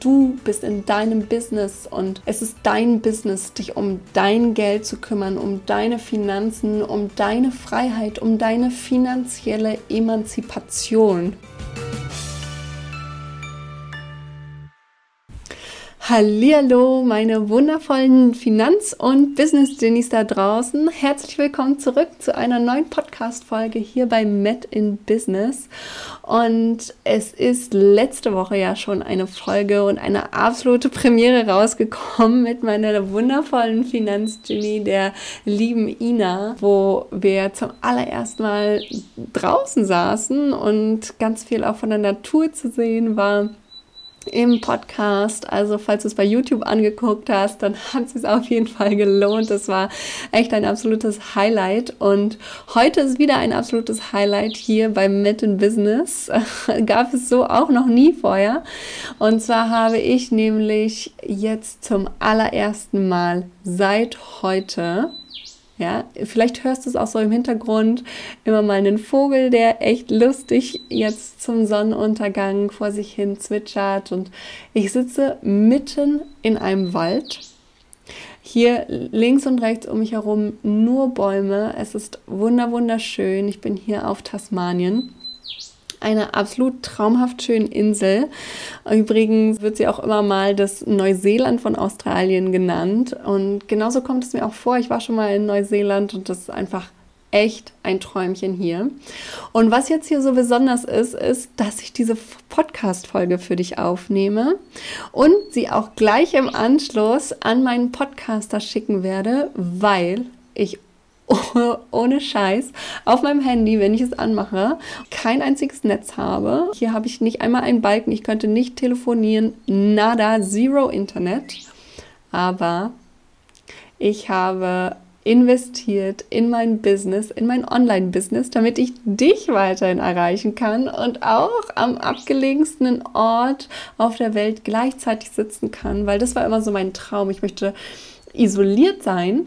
du bist in deinem Business und es ist dein Business, dich um dein Geld zu kümmern, um deine Finanzen, um deine Freiheit, um deine finanzielle Emanzipation. Hallihallo, meine wundervollen Finanz- und Business-Genies da draußen. Herzlich willkommen zurück zu einer neuen Podcast-Folge hier bei Met in Business. Und es ist letzte Woche ja schon eine Folge und eine absolute Premiere rausgekommen mit meiner wundervollen Finanzgenie, der lieben Ina, wo wir zum allerersten Mal draußen saßen und ganz viel auch von der Natur zu sehen war im Podcast. Also falls du es bei YouTube angeguckt hast, dann hat es sich auf jeden Fall gelohnt. Das war echt ein absolutes Highlight. Und heute ist wieder ein absolutes Highlight hier beim Met in Business. Gab es so auch noch nie vorher. Und zwar habe ich nämlich jetzt zum allerersten Mal seit heute ja, vielleicht hörst du es auch so im Hintergrund, immer mal einen Vogel, der echt lustig jetzt zum Sonnenuntergang vor sich hin zwitschert. Und ich sitze mitten in einem Wald. Hier links und rechts um mich herum nur Bäume. Es ist wunderschön. Ich bin hier auf Tasmanien einer absolut traumhaft schönen Insel. Übrigens wird sie auch immer mal das Neuseeland von Australien genannt. Und genauso kommt es mir auch vor. Ich war schon mal in Neuseeland und das ist einfach echt ein Träumchen hier. Und was jetzt hier so besonders ist, ist, dass ich diese Podcast-Folge für dich aufnehme und sie auch gleich im Anschluss an meinen Podcaster schicken werde, weil ich ohne Scheiß auf meinem Handy, wenn ich es anmache, kein einziges Netz habe. Hier habe ich nicht einmal einen Balken, ich könnte nicht telefonieren, nada, zero Internet. Aber ich habe investiert in mein Business, in mein Online-Business, damit ich dich weiterhin erreichen kann und auch am abgelegensten Ort auf der Welt gleichzeitig sitzen kann, weil das war immer so mein Traum. Ich möchte isoliert sein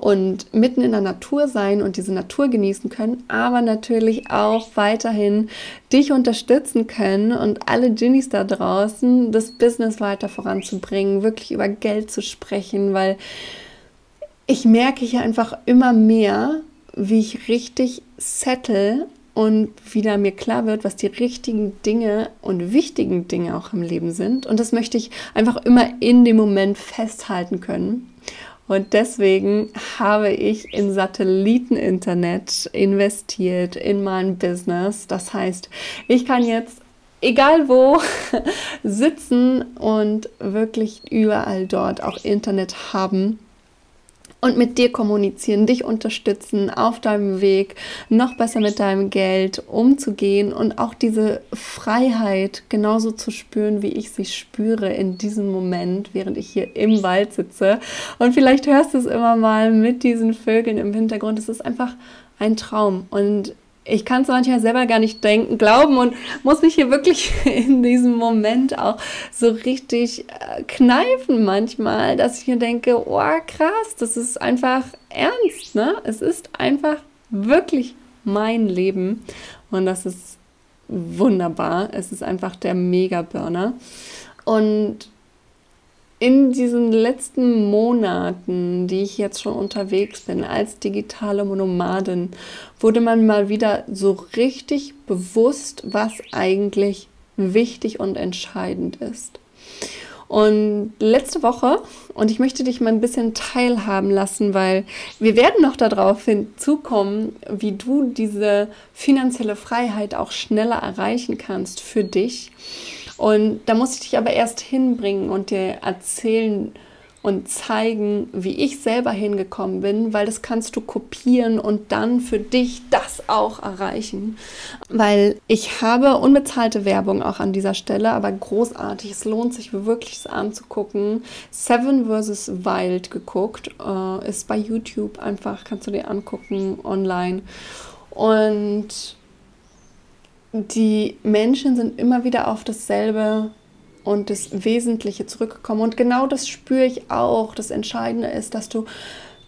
und mitten in der Natur sein und diese Natur genießen können, aber natürlich auch weiterhin dich unterstützen können und alle Ginnies da draußen das Business weiter voranzubringen, wirklich über Geld zu sprechen, weil ich merke hier einfach immer mehr, wie ich richtig settle und wieder mir klar wird, was die richtigen Dinge und wichtigen Dinge auch im Leben sind. Und das möchte ich einfach immer in dem Moment festhalten können. Und deswegen habe ich in Satelliteninternet investiert in mein Business. Das heißt, ich kann jetzt egal wo sitzen und wirklich überall dort auch Internet haben und mit dir kommunizieren, dich unterstützen auf deinem Weg, noch besser mit deinem Geld umzugehen und auch diese Freiheit genauso zu spüren, wie ich sie spüre in diesem Moment, während ich hier im Wald sitze. Und vielleicht hörst du es immer mal mit diesen Vögeln im Hintergrund. Es ist einfach ein Traum und ich kann es manchmal selber gar nicht denken, glauben und muss mich hier wirklich in diesem Moment auch so richtig äh, kneifen manchmal, dass ich mir denke, oh krass, das ist einfach ernst, ne? Es ist einfach wirklich mein Leben und das ist wunderbar. Es ist einfach der Mega-Burner. Und in diesen letzten Monaten, die ich jetzt schon unterwegs bin als digitale Nomadin, wurde man mal wieder so richtig bewusst, was eigentlich wichtig und entscheidend ist. Und letzte Woche, und ich möchte dich mal ein bisschen teilhaben lassen, weil wir werden noch darauf hinzukommen, wie du diese finanzielle Freiheit auch schneller erreichen kannst für dich. Und da muss ich dich aber erst hinbringen und dir erzählen und zeigen, wie ich selber hingekommen bin, weil das kannst du kopieren und dann für dich das auch erreichen. Weil ich habe unbezahlte Werbung auch an dieser Stelle, aber großartig. Es lohnt sich wirklich es anzugucken. Seven vs. Wild geguckt, äh, ist bei YouTube einfach, kannst du dir angucken online. Und die Menschen sind immer wieder auf dasselbe und das Wesentliche zurückgekommen. Und genau das spüre ich auch. Das Entscheidende ist, dass du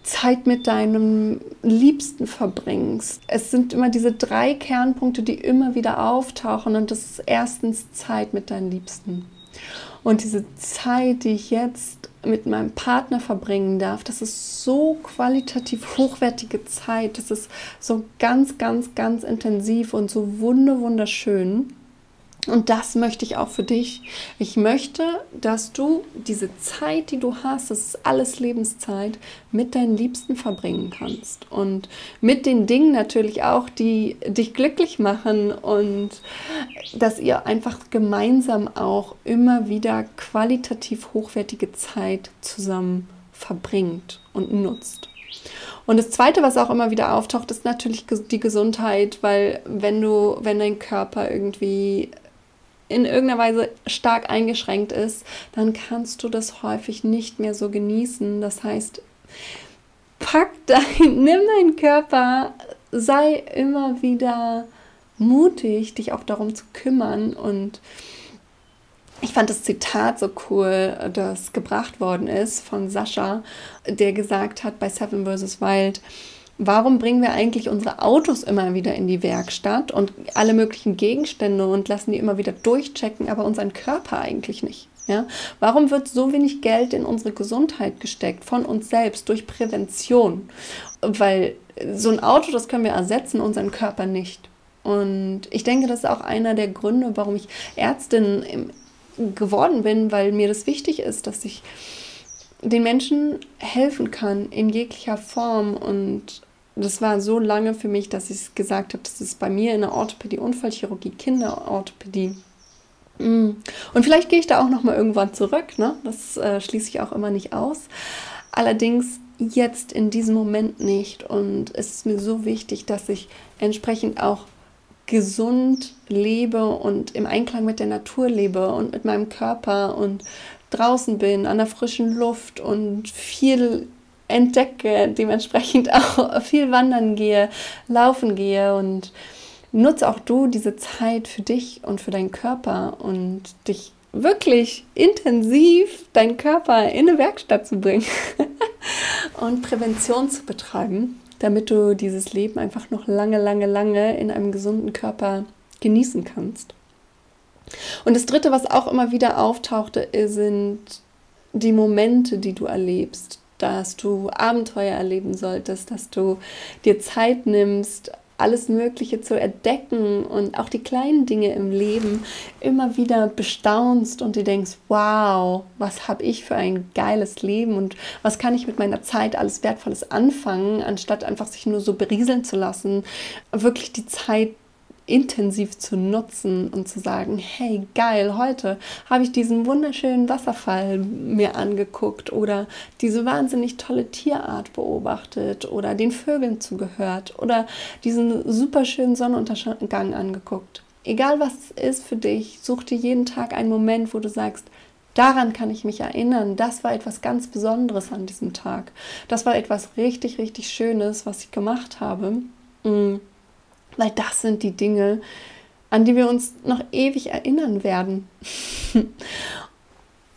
Zeit mit deinem Liebsten verbringst. Es sind immer diese drei Kernpunkte, die immer wieder auftauchen. Und das ist erstens Zeit mit deinen Liebsten. Und diese Zeit, die ich jetzt mit meinem Partner verbringen darf, das ist so qualitativ hochwertige Zeit. Das ist so ganz, ganz, ganz intensiv und so wunderschön. Und das möchte ich auch für dich. Ich möchte, dass du diese Zeit, die du hast, das ist alles Lebenszeit, mit deinen Liebsten verbringen kannst. Und mit den Dingen natürlich auch, die dich glücklich machen und dass ihr einfach gemeinsam auch immer wieder qualitativ hochwertige Zeit zusammen verbringt und nutzt. Und das Zweite, was auch immer wieder auftaucht, ist natürlich die Gesundheit, weil wenn du, wenn dein Körper irgendwie in irgendeiner Weise stark eingeschränkt ist, dann kannst du das häufig nicht mehr so genießen. Das heißt, pack dein, nimm deinen Körper, sei immer wieder mutig, dich auch darum zu kümmern. Und ich fand das Zitat so cool, das gebracht worden ist von Sascha, der gesagt hat bei Seven vs. Wild, warum bringen wir eigentlich unsere Autos immer wieder in die Werkstatt und alle möglichen Gegenstände und lassen die immer wieder durchchecken, aber unseren Körper eigentlich nicht? Ja? Warum wird so wenig Geld in unsere Gesundheit gesteckt von uns selbst durch Prävention? Weil so ein Auto, das können wir ersetzen, unseren Körper nicht. Und ich denke, das ist auch einer der Gründe, warum ich Ärztin geworden bin, weil mir das wichtig ist, dass ich den Menschen helfen kann in jeglicher Form und das war so lange für mich, dass ich gesagt habe, das ist bei mir in der Orthopädie, Unfallchirurgie, Kinderorthopädie. Mm. Und vielleicht gehe ich da auch noch mal irgendwann zurück. Ne? Das äh, schließe ich auch immer nicht aus. Allerdings jetzt in diesem Moment nicht. Und es ist mir so wichtig, dass ich entsprechend auch gesund lebe und im Einklang mit der Natur lebe und mit meinem Körper und draußen bin, an der frischen Luft und viel entdecke, dementsprechend auch viel wandern gehe, laufen gehe und nutze auch du diese Zeit für dich und für deinen Körper und dich wirklich intensiv deinen Körper in eine Werkstatt zu bringen und Prävention zu betreiben, damit du dieses Leben einfach noch lange, lange, lange in einem gesunden Körper genießen kannst. Und das Dritte, was auch immer wieder auftauchte, sind die Momente, die du erlebst, dass du Abenteuer erleben solltest, dass du dir Zeit nimmst, alles Mögliche zu entdecken und auch die kleinen Dinge im Leben immer wieder bestaunst und dir denkst, wow, was habe ich für ein geiles Leben und was kann ich mit meiner Zeit alles Wertvolles anfangen, anstatt einfach sich nur so berieseln zu lassen, wirklich die Zeit intensiv zu nutzen und zu sagen, hey, geil, heute habe ich diesen wunderschönen Wasserfall mir angeguckt oder diese wahnsinnig tolle Tierart beobachtet oder den Vögeln zugehört oder diesen super schönen Sonnenuntergang angeguckt. Egal was es ist für dich, such dir jeden Tag einen Moment, wo du sagst, Daran kann ich mich erinnern. Das war etwas ganz Besonderes an diesem Tag. Das war etwas richtig, richtig Schönes, was ich gemacht habe. Mm. Weil das sind die Dinge, an die wir uns noch ewig erinnern werden.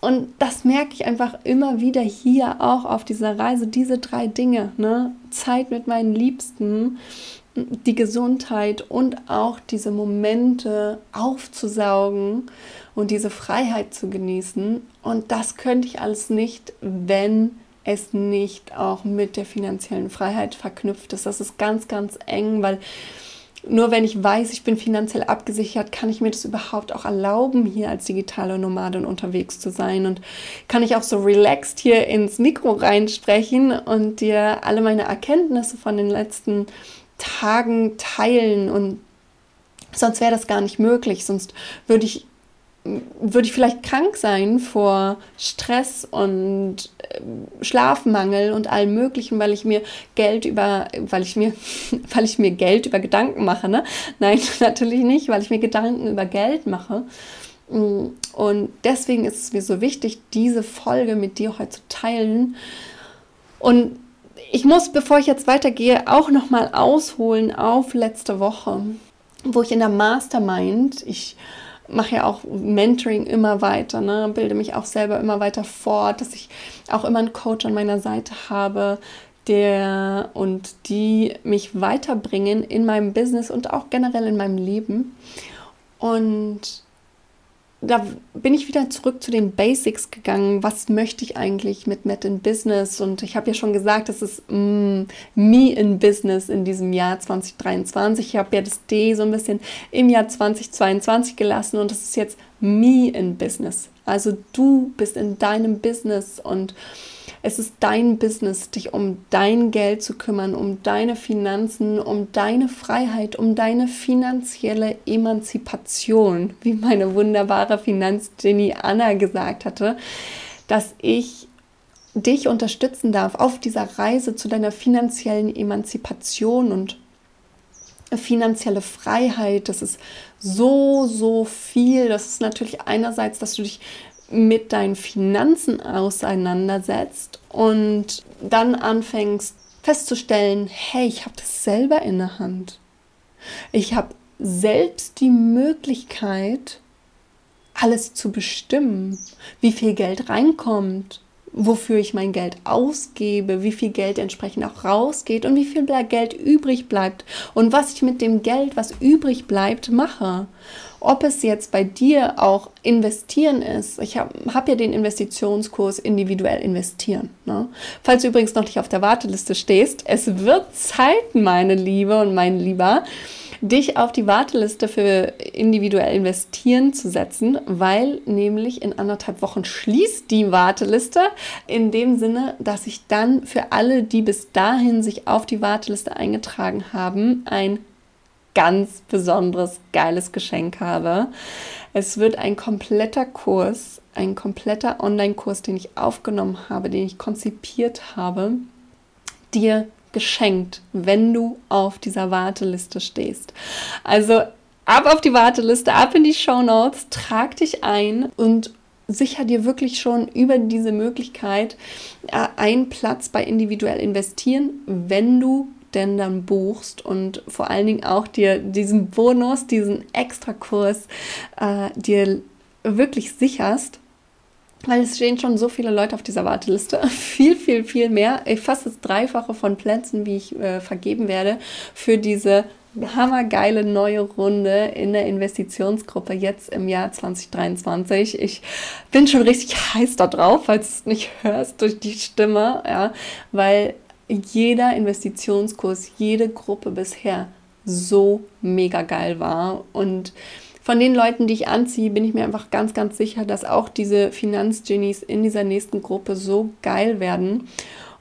Und das merke ich einfach immer wieder hier auch auf dieser Reise, diese drei Dinge, ne? Zeit mit meinen Liebsten, die Gesundheit und auch diese Momente aufzusaugen und diese Freiheit zu genießen. Und das könnte ich alles nicht, wenn es nicht auch mit der finanziellen Freiheit verknüpft ist. Das ist ganz, ganz eng, weil nur wenn ich weiß, ich bin finanziell abgesichert, kann ich mir das überhaupt auch erlauben, hier als digitale Nomadin unterwegs zu sein. Und kann ich auch so relaxed hier ins Mikro reinsprechen und dir alle meine Erkenntnisse von den letzten Tagen teilen. Und sonst wäre das gar nicht möglich. Sonst würde ich würde ich vielleicht krank sein vor Stress und äh, Schlafmangel und allem Möglichen, weil ich mir Geld über, weil ich mir, weil ich mir Geld über Gedanken mache, ne? Nein, natürlich nicht, weil ich mir Gedanken über Geld mache. Mm, und deswegen ist es mir so wichtig, diese Folge mit dir heute zu teilen. Und ich muss, bevor ich jetzt weitergehe, auch nochmal ausholen auf letzte Woche, wo ich in der Mastermind, ich mache ja auch Mentoring immer weiter, ne? bilde mich auch selber immer weiter fort, dass ich auch immer einen Coach an meiner Seite habe, der und die mich weiterbringen in meinem Business und auch generell in meinem Leben. Und da bin ich wieder zurück zu den Basics gegangen. Was möchte ich eigentlich mit Met in Business? Und ich habe ja schon gesagt, das ist mm, Me in Business in diesem Jahr 2023. Ich habe ja das D so ein bisschen im Jahr 2022 gelassen und das ist jetzt Me in Business. Also du bist in deinem Business und es ist dein Business, dich um dein Geld zu kümmern, um deine Finanzen, um deine Freiheit, um deine finanzielle Emanzipation, wie meine wunderbare Finanzgenie Anna gesagt hatte, dass ich dich unterstützen darf auf dieser Reise zu deiner finanziellen Emanzipation und finanzielle Freiheit. Das ist so, so viel. Das ist natürlich einerseits, dass du dich mit deinen Finanzen auseinandersetzt und dann anfängst festzustellen, hey, ich habe das selber in der Hand. Ich habe selbst die Möglichkeit, alles zu bestimmen, wie viel Geld reinkommt, wofür ich mein Geld ausgebe, wie viel Geld entsprechend auch rausgeht und wie viel Geld übrig bleibt und was ich mit dem Geld, was übrig bleibt, mache. Ob es jetzt bei dir auch investieren ist. Ich habe hab ja den Investitionskurs individuell investieren. Ne? Falls du übrigens noch nicht auf der Warteliste stehst, es wird Zeit, meine Liebe und mein Lieber, dich auf die Warteliste für individuell investieren zu setzen, weil nämlich in anderthalb Wochen schließt die Warteliste in dem Sinne, dass ich dann für alle, die bis dahin sich auf die Warteliste eingetragen haben, ein ganz besonderes, geiles Geschenk habe. Es wird ein kompletter Kurs, ein kompletter Online-Kurs, den ich aufgenommen habe, den ich konzipiert habe, dir geschenkt, wenn du auf dieser Warteliste stehst. Also ab auf die Warteliste, ab in die Show Notes, trag dich ein und sicher dir wirklich schon über diese Möglichkeit äh, einen Platz bei individuell investieren, wenn du denn dann buchst und vor allen Dingen auch dir diesen Bonus, diesen Extrakurs äh, dir wirklich sicherst. Weil es stehen schon so viele Leute auf dieser Warteliste. Viel, viel, viel mehr. Fast das Dreifache von Plätzen, wie ich äh, vergeben werde für diese hammergeile neue Runde in der Investitionsgruppe jetzt im Jahr 2023. Ich bin schon richtig heiß da drauf, falls du es nicht hörst durch die Stimme, ja, weil jeder Investitionskurs, jede Gruppe bisher so mega geil war. Und von den Leuten, die ich anziehe, bin ich mir einfach ganz, ganz sicher, dass auch diese Finanzgenies in dieser nächsten Gruppe so geil werden.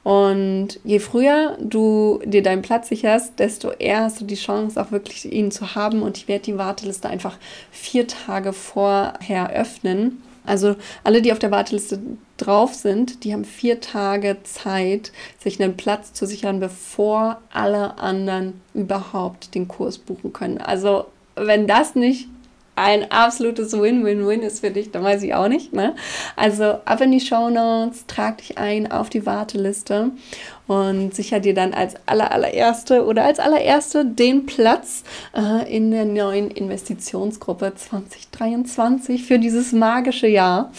Und je früher du dir deinen Platz sicherst, desto eher hast du die Chance, auch wirklich ihn zu haben. Und ich werde die Warteliste einfach vier Tage vorher öffnen. Also alle, die auf der Warteliste drauf sind, die haben vier Tage Zeit, sich einen Platz zu sichern, bevor alle anderen überhaupt den Kurs buchen können. Also wenn das nicht ein absolutes Win-Win-Win ist für dich, dann weiß ich auch nicht. Ne? Also ab in die Show Notes, trag dich ein auf die Warteliste und sicher dir dann als aller, allererste oder als allererste den Platz äh, in der neuen Investitionsgruppe 2023 für dieses magische Jahr.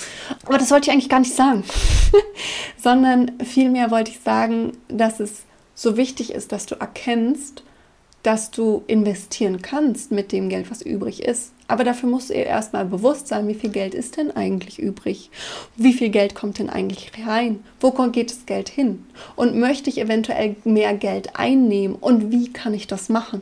Aber das wollte ich eigentlich gar nicht sagen, sondern vielmehr wollte ich sagen, dass es so wichtig ist, dass du erkennst, dass du investieren kannst mit dem Geld, was übrig ist. Aber dafür musst du erstmal bewusst sein, wie viel Geld ist denn eigentlich übrig? Wie viel Geld kommt denn eigentlich rein? Wo geht das Geld hin? Und möchte ich eventuell mehr Geld einnehmen? Und wie kann ich das machen?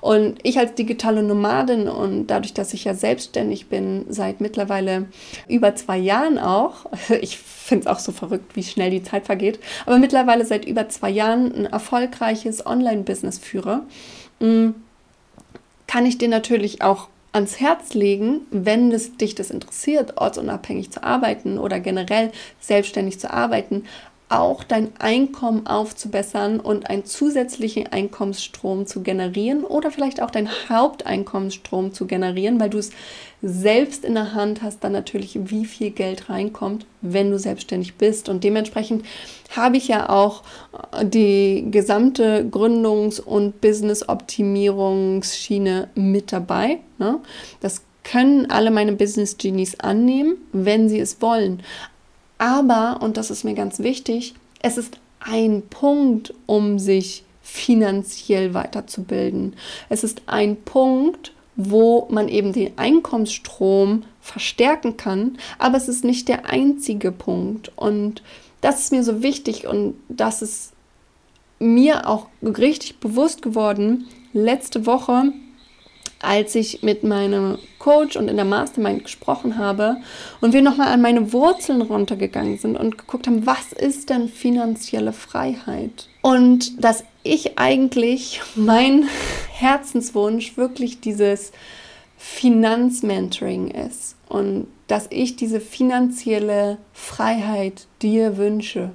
Und ich als digitale Nomadin und dadurch, dass ich ja selbstständig bin, seit mittlerweile über zwei Jahren auch, ich finde es auch so verrückt, wie schnell die Zeit vergeht, aber mittlerweile seit über zwei Jahren ein erfolgreiches Online-Business führe, mm, kann ich dir natürlich auch ans Herz legen, wenn es dich das interessiert, ortsunabhängig zu arbeiten oder generell selbstständig zu arbeiten, auch dein Einkommen aufzubessern und einen zusätzlichen Einkommensstrom zu generieren oder vielleicht auch deinen Haupteinkommensstrom zu generieren, weil du es selbst in der Hand hast, dann natürlich, wie viel Geld reinkommt, wenn du selbstständig bist. Und dementsprechend habe ich ja auch äh, die gesamte Gründungs- und Business-Optimierungsschiene mit dabei. Ne? Das können alle meine Business Genies annehmen, wenn sie es wollen. Aber, und das ist mir ganz wichtig, es ist ein Punkt, um sich finanziell weiterzubilden. Es ist ein Punkt, wo man eben den Einkommensstrom verstärken kann, aber es ist nicht der einzige Punkt. Und das ist mir so wichtig und das ist mir auch richtig bewusst geworden letzte Woche, als ich mit meinem Coach und in der Mastermind gesprochen habe und wir nochmal an meine Wurzeln runtergegangen sind und geguckt haben, was ist denn finanzielle Freiheit? Und dass ich eigentlich mein Herzenswunsch wirklich dieses Finanzmentoring ist und dass ich diese finanzielle Freiheit dir wünsche.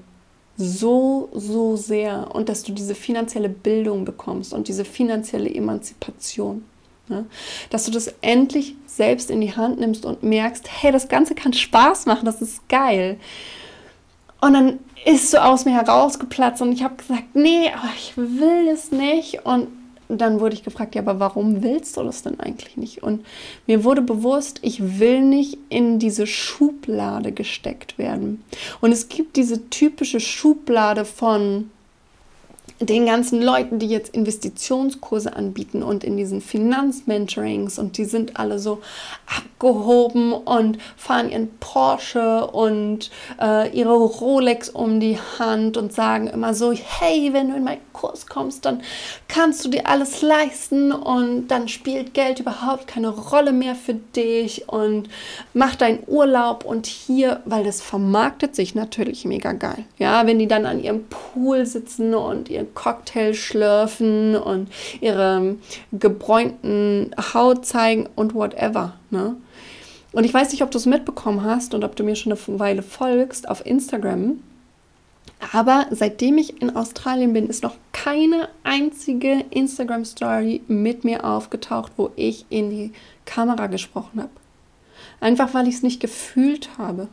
So, so sehr. Und dass du diese finanzielle Bildung bekommst und diese finanzielle Emanzipation. Ne? Dass du das endlich selbst in die Hand nimmst und merkst, hey, das Ganze kann Spaß machen, das ist geil. Und dann ist so aus mir herausgeplatzt und ich habe gesagt, nee, aber ich will es nicht. Und dann wurde ich gefragt, ja, aber warum willst du das denn eigentlich nicht? Und mir wurde bewusst, ich will nicht in diese Schublade gesteckt werden. Und es gibt diese typische Schublade von, den ganzen Leuten, die jetzt Investitionskurse anbieten und in diesen Finanzmentorings und die sind alle so abgehoben und fahren ihren Porsche und äh, ihre Rolex um die Hand und sagen immer so, hey, wenn du in meinen Kurs kommst, dann kannst du dir alles leisten und dann spielt Geld überhaupt keine Rolle mehr für dich und mach deinen Urlaub und hier, weil das vermarktet sich natürlich mega geil. Ja, wenn die dann an ihrem Pool sitzen und ihren Cocktail schlürfen und ihre gebräunten Haut zeigen und whatever. Ne? Und ich weiß nicht, ob du es mitbekommen hast und ob du mir schon eine Weile folgst auf Instagram. Aber seitdem ich in Australien bin, ist noch keine einzige Instagram-Story mit mir aufgetaucht, wo ich in die Kamera gesprochen habe. Einfach weil ich es nicht gefühlt habe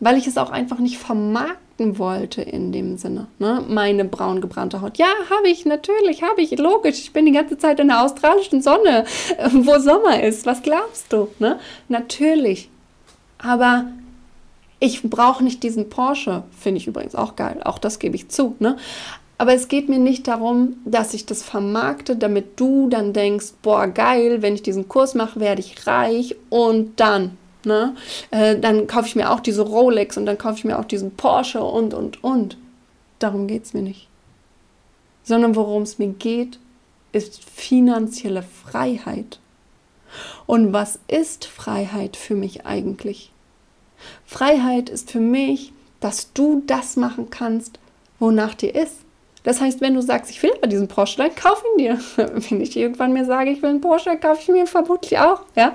weil ich es auch einfach nicht vermarkten wollte in dem Sinne. Ne? Meine braun gebrannte Haut. Ja, habe ich, natürlich, habe ich, logisch. Ich bin die ganze Zeit in der australischen Sonne, wo Sommer ist. Was glaubst du? Ne? Natürlich. Aber ich brauche nicht diesen Porsche. Finde ich übrigens auch geil. Auch das gebe ich zu. Ne? Aber es geht mir nicht darum, dass ich das vermarkte, damit du dann denkst, boah, geil, wenn ich diesen Kurs mache, werde ich reich und dann Ne? Äh, dann kaufe ich mir auch diese Rolex und dann kaufe ich mir auch diesen Porsche und, und, und. Darum geht es mir nicht. Sondern worum es mir geht, ist finanzielle Freiheit. Und was ist Freiheit für mich eigentlich? Freiheit ist für mich, dass du das machen kannst, wonach dir ist. Das heißt, wenn du sagst, ich will aber diesen Porsche, dann kauf ihn dir. Wenn ich irgendwann mir sage, ich will einen Porsche, kaufe ich mir vermutlich auch. Ja?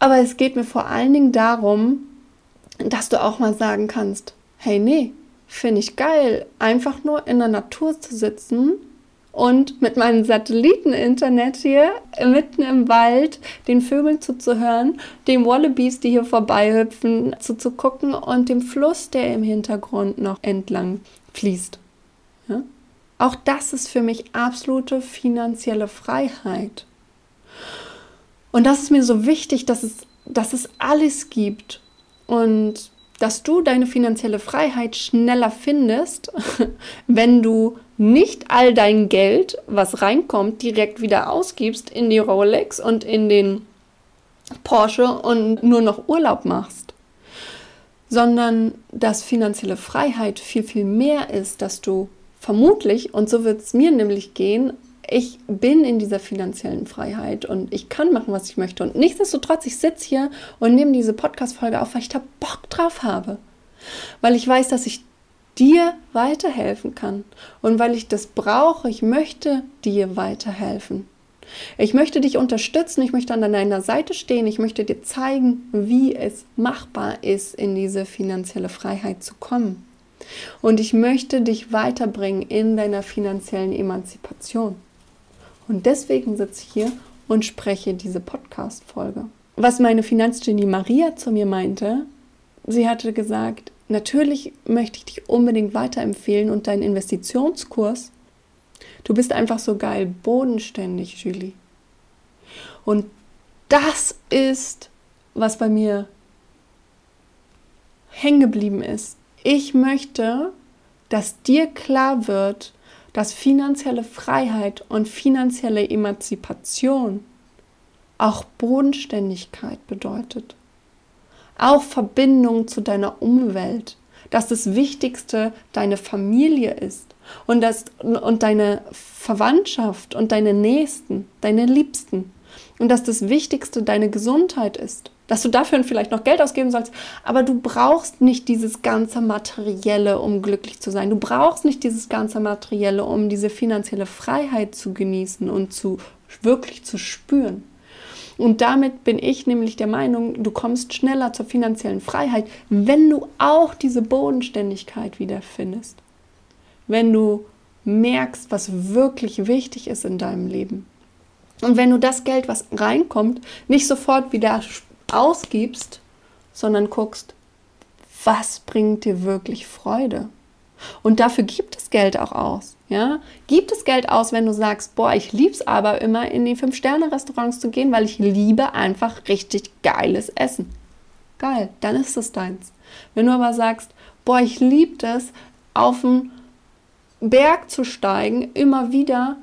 Aber es geht mir vor allen Dingen darum, dass du auch mal sagen kannst, hey, nee, finde ich geil, einfach nur in der Natur zu sitzen und mit meinem Satelliteninternet hier mitten im Wald den Vögeln zuzuhören, den Wallabies, die hier vorbeihüpfen, zuzugucken und dem Fluss, der im Hintergrund noch entlang fließt. Ja? Auch das ist für mich absolute finanzielle Freiheit. Und das ist mir so wichtig, dass es, dass es alles gibt und dass du deine finanzielle Freiheit schneller findest, wenn du nicht all dein Geld, was reinkommt, direkt wieder ausgibst in die Rolex und in den Porsche und nur noch Urlaub machst, sondern dass finanzielle Freiheit viel, viel mehr ist, dass du vermutlich, und so wird es mir nämlich gehen, ich bin in dieser finanziellen Freiheit und ich kann machen, was ich möchte. Und nichtsdestotrotz, ich sitze hier und nehme diese Podcast-Folge auf, weil ich da Bock drauf habe. Weil ich weiß, dass ich dir weiterhelfen kann. Und weil ich das brauche, ich möchte dir weiterhelfen. Ich möchte dich unterstützen, ich möchte an deiner Seite stehen, ich möchte dir zeigen, wie es machbar ist, in diese finanzielle Freiheit zu kommen. Und ich möchte dich weiterbringen in deiner finanziellen Emanzipation. Und deswegen sitze ich hier und spreche diese Podcast-Folge. Was meine Finanzgenie Maria zu mir meinte, sie hatte gesagt, natürlich möchte ich dich unbedingt weiterempfehlen und deinen Investitionskurs. Du bist einfach so geil bodenständig, Julie. Und das ist, was bei mir hängen geblieben ist. Ich möchte, dass dir klar wird, dass finanzielle Freiheit und finanzielle Emanzipation auch Bodenständigkeit bedeutet. Auch Verbindung zu deiner Umwelt, dass das Wichtigste deine Familie ist und, das, und deine Verwandtschaft und deine Nächsten, deine Liebsten und dass das Wichtigste deine Gesundheit ist. Dass du dafür vielleicht noch Geld ausgeben sollst, aber du brauchst nicht dieses ganze Materielle, um glücklich zu sein. Du brauchst nicht dieses ganze Materielle, um diese finanzielle Freiheit zu genießen und zu wirklich zu spüren. Und damit bin ich nämlich der Meinung, du kommst schneller zur finanziellen Freiheit, wenn du auch diese Bodenständigkeit wiederfindest. Wenn du merkst, was wirklich wichtig ist in deinem Leben. Und wenn du das Geld, was reinkommt, nicht sofort wieder ausgibst, sondern guckst, was bringt dir wirklich Freude? Und dafür gibt es Geld auch aus. Ja? Gibt es Geld aus, wenn du sagst, boah, ich liebe es aber immer in die Fünf-Sterne-Restaurants zu gehen, weil ich liebe einfach richtig geiles Essen. Geil, dann ist es deins. Wenn du aber sagst, boah, ich liebe es, auf den Berg zu steigen, immer wieder,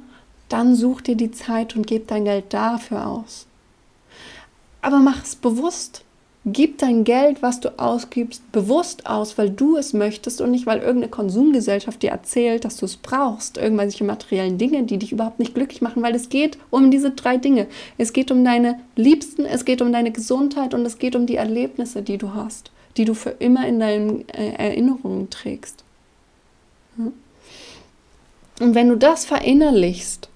dann such dir die Zeit und gib dein Geld dafür aus. Aber mach es bewusst. Gib dein Geld, was du ausgibst, bewusst aus, weil du es möchtest und nicht, weil irgendeine Konsumgesellschaft dir erzählt, dass du es brauchst. Irgendwelche materiellen Dinge, die dich überhaupt nicht glücklich machen, weil es geht um diese drei Dinge. Es geht um deine Liebsten, es geht um deine Gesundheit und es geht um die Erlebnisse, die du hast, die du für immer in deinen äh, Erinnerungen trägst. Und wenn du das verinnerlichst,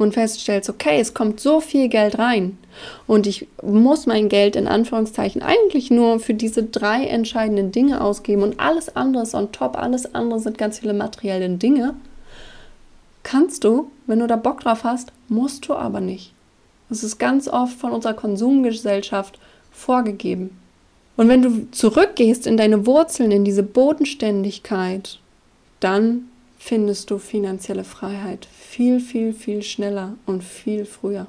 und feststellst, okay, es kommt so viel Geld rein und ich muss mein Geld in Anführungszeichen eigentlich nur für diese drei entscheidenden Dinge ausgeben und alles andere ist on top, alles andere sind ganz viele materielle Dinge, kannst du, wenn du da Bock drauf hast, musst du aber nicht. Das ist ganz oft von unserer Konsumgesellschaft vorgegeben. Und wenn du zurückgehst in deine Wurzeln, in diese Bodenständigkeit, dann findest du finanzielle Freiheit viel, viel, viel schneller und viel früher.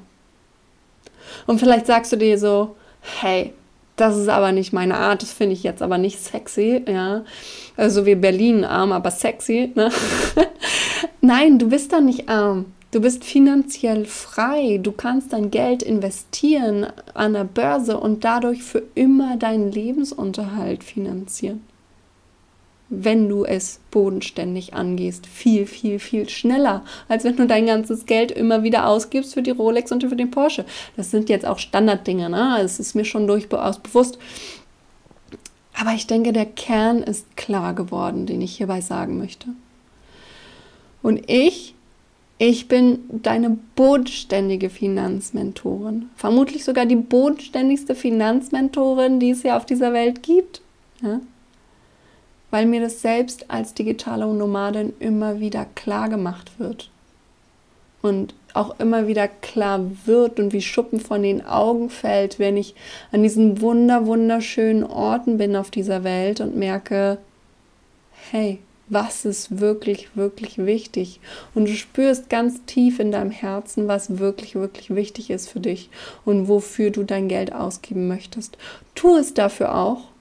Und vielleicht sagst du dir so, hey, das ist aber nicht meine Art, das finde ich jetzt aber nicht sexy, ja. Also wie Berlin, arm, aber sexy, ne? Nein, du bist da nicht arm. Du bist finanziell frei. Du kannst dein Geld investieren an der Börse und dadurch für immer deinen Lebensunterhalt finanzieren wenn du es bodenständig angehst. Viel, viel, viel schneller, als wenn du dein ganzes Geld immer wieder ausgibst für die Rolex und für den Porsche. Das sind jetzt auch Standarddinge, ne? Es ist mir schon durchaus bewusst. Aber ich denke, der Kern ist klar geworden, den ich hierbei sagen möchte. Und ich, ich bin deine bodenständige Finanzmentorin. Vermutlich sogar die bodenständigste Finanzmentorin, die es ja auf dieser Welt gibt. Ja? Weil mir das selbst als digitale Nomadin immer wieder klar gemacht wird. Und auch immer wieder klar wird und wie Schuppen von den Augen fällt, wenn ich an diesen wunder, wunderschönen Orten bin auf dieser Welt und merke, hey, was ist wirklich, wirklich wichtig? Und du spürst ganz tief in deinem Herzen, was wirklich, wirklich wichtig ist für dich und wofür du dein Geld ausgeben möchtest. Tu es dafür auch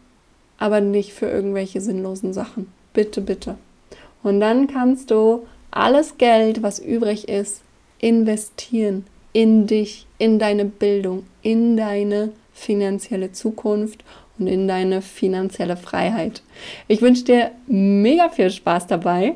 aber nicht für irgendwelche sinnlosen Sachen. Bitte, bitte. Und dann kannst du alles Geld, was übrig ist, investieren in dich, in deine Bildung, in deine finanzielle Zukunft und in deine finanzielle Freiheit. Ich wünsche dir mega viel Spaß dabei.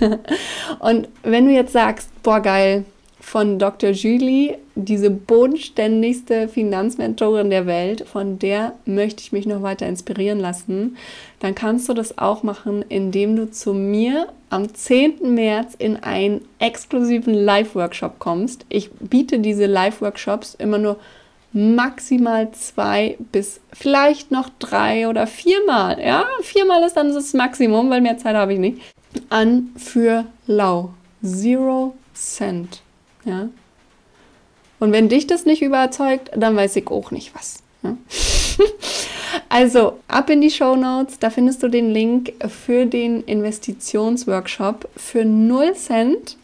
und wenn du jetzt sagst, boah geil, von Dr. Julie, diese bodenständigste Finanzmentorin der Welt, von der möchte ich mich noch weiter inspirieren lassen, dann kannst du das auch machen, indem du zu mir am 10. März in einen exklusiven Live-Workshop kommst. Ich biete diese Live-Workshops immer nur maximal zwei bis vielleicht noch drei oder viermal. Ja, viermal ist dann das Maximum, weil mehr Zeit habe ich nicht. An für lau. Zero Cent. Ja? Und wenn dich das nicht überzeugt, dann weiß ich auch nicht was. Ja? also ab in die Show Notes, da findest du den Link für den Investitionsworkshop für 0 Cent.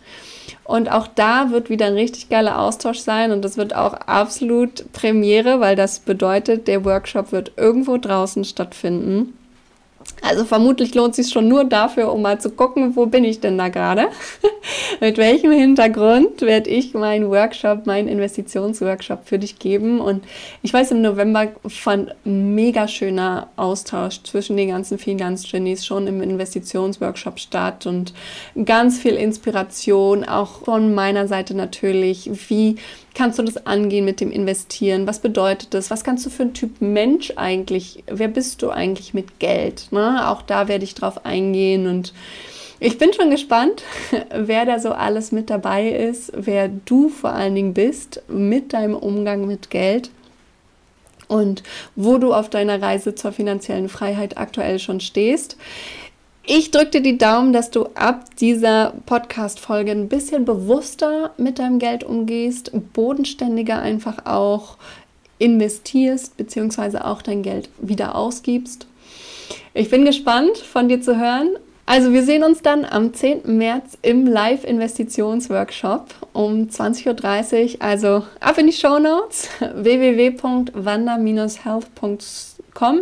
Und auch da wird wieder ein richtig geiler Austausch sein und das wird auch absolut Premiere, weil das bedeutet, der Workshop wird irgendwo draußen stattfinden. Also vermutlich lohnt sich schon nur dafür, um mal zu gucken, wo bin ich denn da gerade? Mit welchem Hintergrund werde ich meinen Workshop, meinen Investitionsworkshop für dich geben? Und ich weiß, im November fand mega schöner Austausch zwischen den ganzen Finanzgenies schon im Investitionsworkshop statt und ganz viel Inspiration, auch von meiner Seite natürlich. Wie kannst du das angehen mit dem Investieren? Was bedeutet das? Was kannst du für ein Typ Mensch eigentlich? Wer bist du eigentlich mit Geld? Ne? Auch da werde ich drauf eingehen und ich bin schon gespannt, wer da so alles mit dabei ist, wer du vor allen Dingen bist mit deinem Umgang mit Geld und wo du auf deiner Reise zur finanziellen Freiheit aktuell schon stehst. Ich drücke dir die Daumen, dass du ab dieser Podcast-Folge ein bisschen bewusster mit deinem Geld umgehst, bodenständiger einfach auch investierst, beziehungsweise auch dein Geld wieder ausgibst. Ich bin gespannt, von dir zu hören. Also wir sehen uns dann am 10. März im Live-Investitionsworkshop um 20.30 Uhr. Also ab in die Show Notes www.wanda-health.com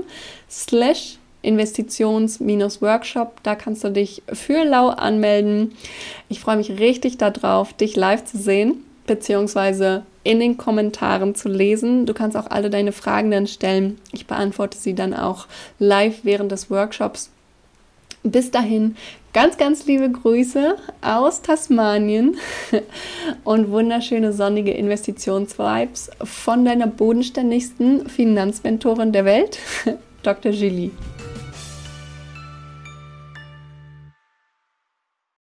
slash Investitions-Workshop. Da kannst du dich für Lau anmelden. Ich freue mich richtig darauf, dich live zu sehen, beziehungsweise in den Kommentaren zu lesen. Du kannst auch alle deine Fragen dann stellen. Ich beantworte sie dann auch live während des Workshops. Bis dahin ganz, ganz liebe Grüße aus Tasmanien und wunderschöne sonnige Investitionsvibes von deiner bodenständigsten Finanzmentorin der Welt, Dr. Julie.